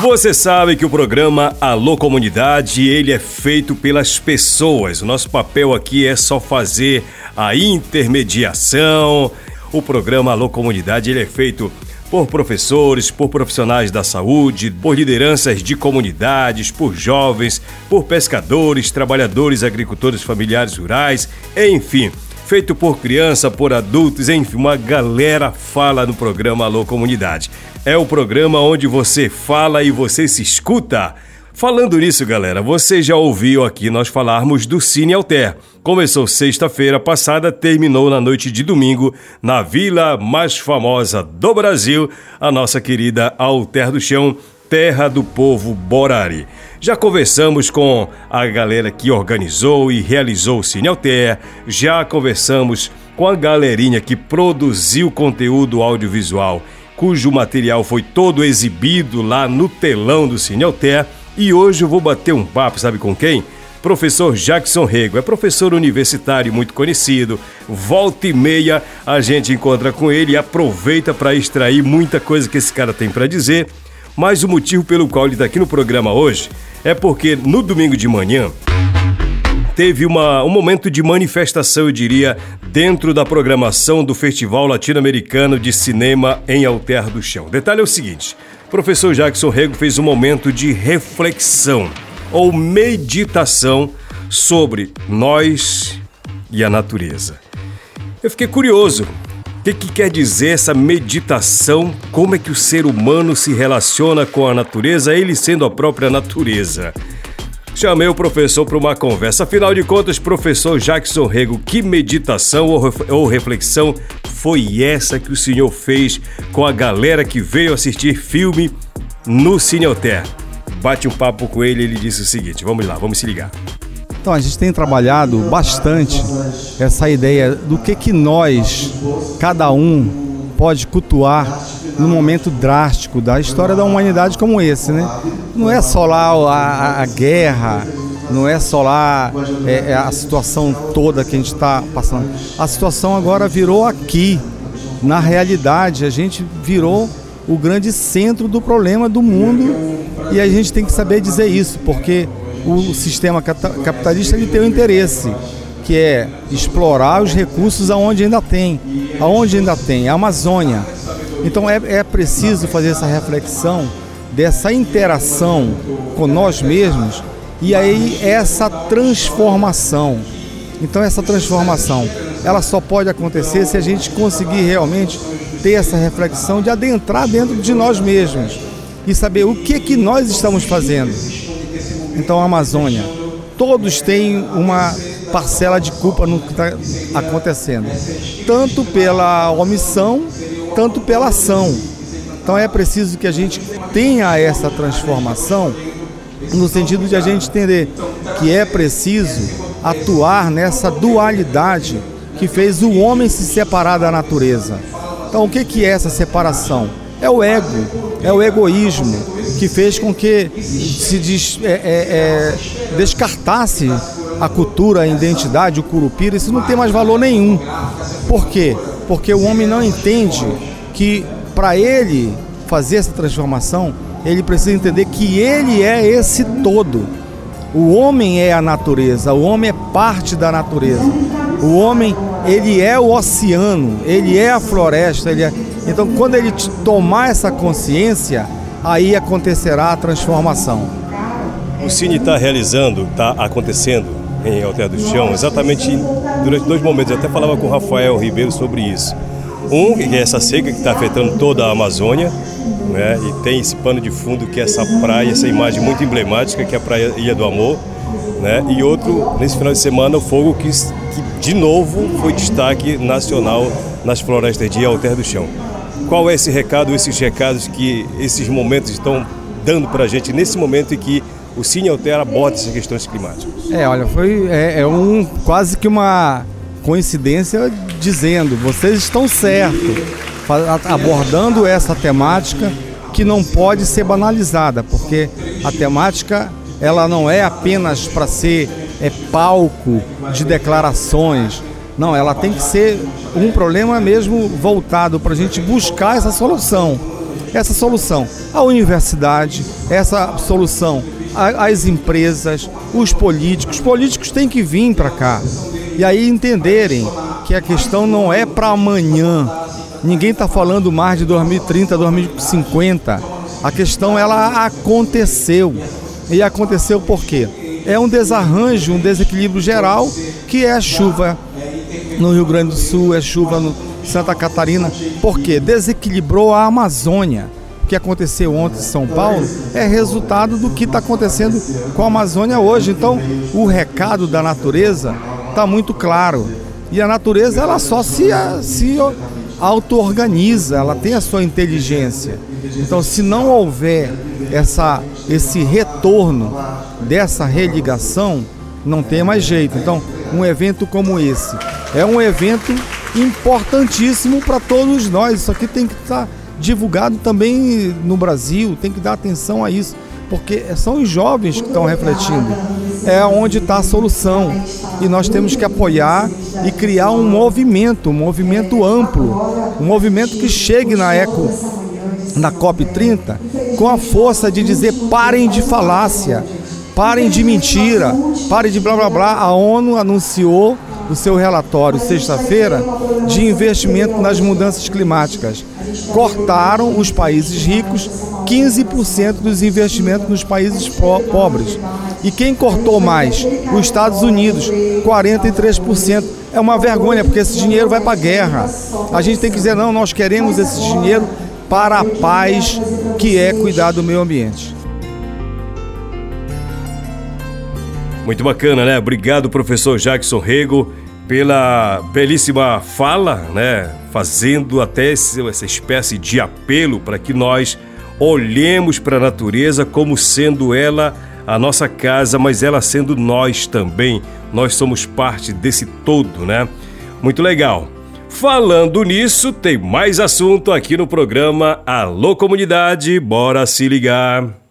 Você sabe que o programa Alô Comunidade, ele é feito pelas pessoas. O nosso papel aqui é só fazer a intermediação. O programa Alô Comunidade, ele é feito por professores, por profissionais da saúde, por lideranças de comunidades, por jovens, por pescadores, trabalhadores, agricultores familiares rurais, enfim feito por criança, por adultos, enfim, uma galera fala no programa Alô Comunidade. É o programa onde você fala e você se escuta. Falando nisso, galera, você já ouviu aqui nós falarmos do Cine Alter. Começou sexta-feira passada, terminou na noite de domingo, na vila mais famosa do Brasil, a nossa querida Alter do Chão, terra do povo Borari. Já conversamos com a galera que organizou e realizou o Cine Alter, já conversamos com a galerinha que produziu conteúdo audiovisual, cujo material foi todo exibido lá no telão do Cine Alter, e hoje eu vou bater um papo, sabe com quem? professor Jackson Rego. É professor universitário muito conhecido. Volta e meia a gente encontra com ele e aproveita para extrair muita coisa que esse cara tem para dizer mas o motivo pelo qual ele está aqui no programa hoje é porque no domingo de manhã teve uma, um momento de manifestação, eu diria, dentro da programação do Festival Latino-Americano de Cinema em Alter do Chão. Detalhe é o seguinte: o professor Jackson Rego fez um momento de reflexão ou meditação sobre nós e a natureza. Eu fiquei curioso que, que quer dizer essa meditação? Como é que o ser humano se relaciona com a natureza, ele sendo a própria natureza? Chamei o professor para uma conversa. Afinal de contas, professor Jackson Rego, que meditação ou reflexão foi essa que o senhor fez com a galera que veio assistir filme no Cine Hotel? Bate um papo com ele, ele disse o seguinte: vamos lá, vamos se ligar. Então a gente tem trabalhado bastante essa ideia do que que nós, cada um, pode cultuar num momento drástico da história da humanidade como esse, né? Não é só lá a, a guerra, não é só lá é, é a situação toda que a gente está passando. A situação agora virou aqui. Na realidade, a gente virou o grande centro do problema do mundo e a gente tem que saber dizer isso, porque o sistema capitalista ele tem um interesse, que é explorar os recursos aonde ainda tem, aonde ainda tem, a Amazônia. Então é, é preciso fazer essa reflexão dessa interação com nós mesmos e aí essa transformação. Então essa transformação, ela só pode acontecer se a gente conseguir realmente ter essa reflexão de adentrar dentro de nós mesmos e saber o que que nós estamos fazendo então, a Amazônia, todos têm uma parcela de culpa no que está acontecendo, tanto pela omissão, tanto pela ação. Então, é preciso que a gente tenha essa transformação no sentido de a gente entender que é preciso atuar nessa dualidade que fez o homem se separar da natureza. Então, o que, que é essa separação? É o ego, é o egoísmo que fez com que se des, é, é, é, descartasse a cultura, a identidade, o curupira. Isso não tem mais valor nenhum. Por quê? Porque o homem não entende que para ele fazer essa transformação, ele precisa entender que ele é esse todo. O homem é a natureza, o homem é parte da natureza. O homem, ele é o oceano, ele é a floresta, ele é... Então, quando ele tomar essa consciência, aí acontecerá a transformação. O Cine está realizando, está acontecendo em Alter do Chão, exatamente durante dois momentos. Eu até falava com o Rafael Ribeiro sobre isso. Um, que é essa seca que está afetando toda a Amazônia, né? e tem esse pano de fundo que é essa praia, essa imagem muito emblemática que é a Praia Ilha do Amor. Né? E outro, nesse final de semana, o fogo que, que de novo foi destaque nacional nas florestas de Alter do Chão. Qual é esse recado, esses recados que esses momentos estão dando para a gente nesse momento em que o Cine Alter aborda essas questões climáticas? É, olha, foi é, é um quase que uma coincidência dizendo, vocês estão certos, abordando essa temática que não pode ser banalizada, porque a temática ela não é apenas para ser é, palco de declarações, não, ela tem que ser um problema mesmo voltado para a gente buscar essa solução. essa solução? A universidade, essa solução as empresas, os políticos. Os políticos têm que vir para cá e aí entenderem que a questão não é para amanhã. Ninguém está falando mais de 2030, 2050. A questão ela aconteceu. E aconteceu por quê? É um desarranjo, um desequilíbrio geral, que é a chuva no Rio Grande do Sul, é chuva no Santa Catarina. Por quê? Desequilibrou a Amazônia. O que aconteceu ontem em São Paulo é resultado do que está acontecendo com a Amazônia hoje. Então, o recado da natureza está muito claro. E a natureza ela só se, se auto-organiza, ela tem a sua inteligência. Então, se não houver essa, esse retorno dessa religação, não tem mais jeito. Então, um evento como esse é um evento importantíssimo para todos nós. Isso aqui tem que estar tá divulgado também no Brasil, tem que dar atenção a isso, porque são os jovens que estão refletindo. É onde está a solução. E nós temos que apoiar e criar um movimento, um movimento amplo, um movimento que chegue na Eco, na COP30, com a força de dizer parem de falácia, parem de mentira, parem de blá blá blá. A ONU anunciou o seu relatório sexta-feira de investimento nas mudanças climáticas. Cortaram os países ricos 15% dos investimentos nos países po pobres. E quem cortou mais? Os Estados Unidos, 43%. É uma vergonha, porque esse dinheiro vai para a guerra. A gente tem que dizer, não, nós queremos esse dinheiro para a paz, que é cuidar do meio ambiente. Muito bacana, né? Obrigado, professor Jackson Rego, pela belíssima fala, né? Fazendo até essa espécie de apelo para que nós olhemos para a natureza como sendo ela a nossa casa, mas ela sendo nós também. Nós somos parte desse todo, né? Muito legal. Falando nisso, tem mais assunto aqui no programa Alô Comunidade, bora se ligar.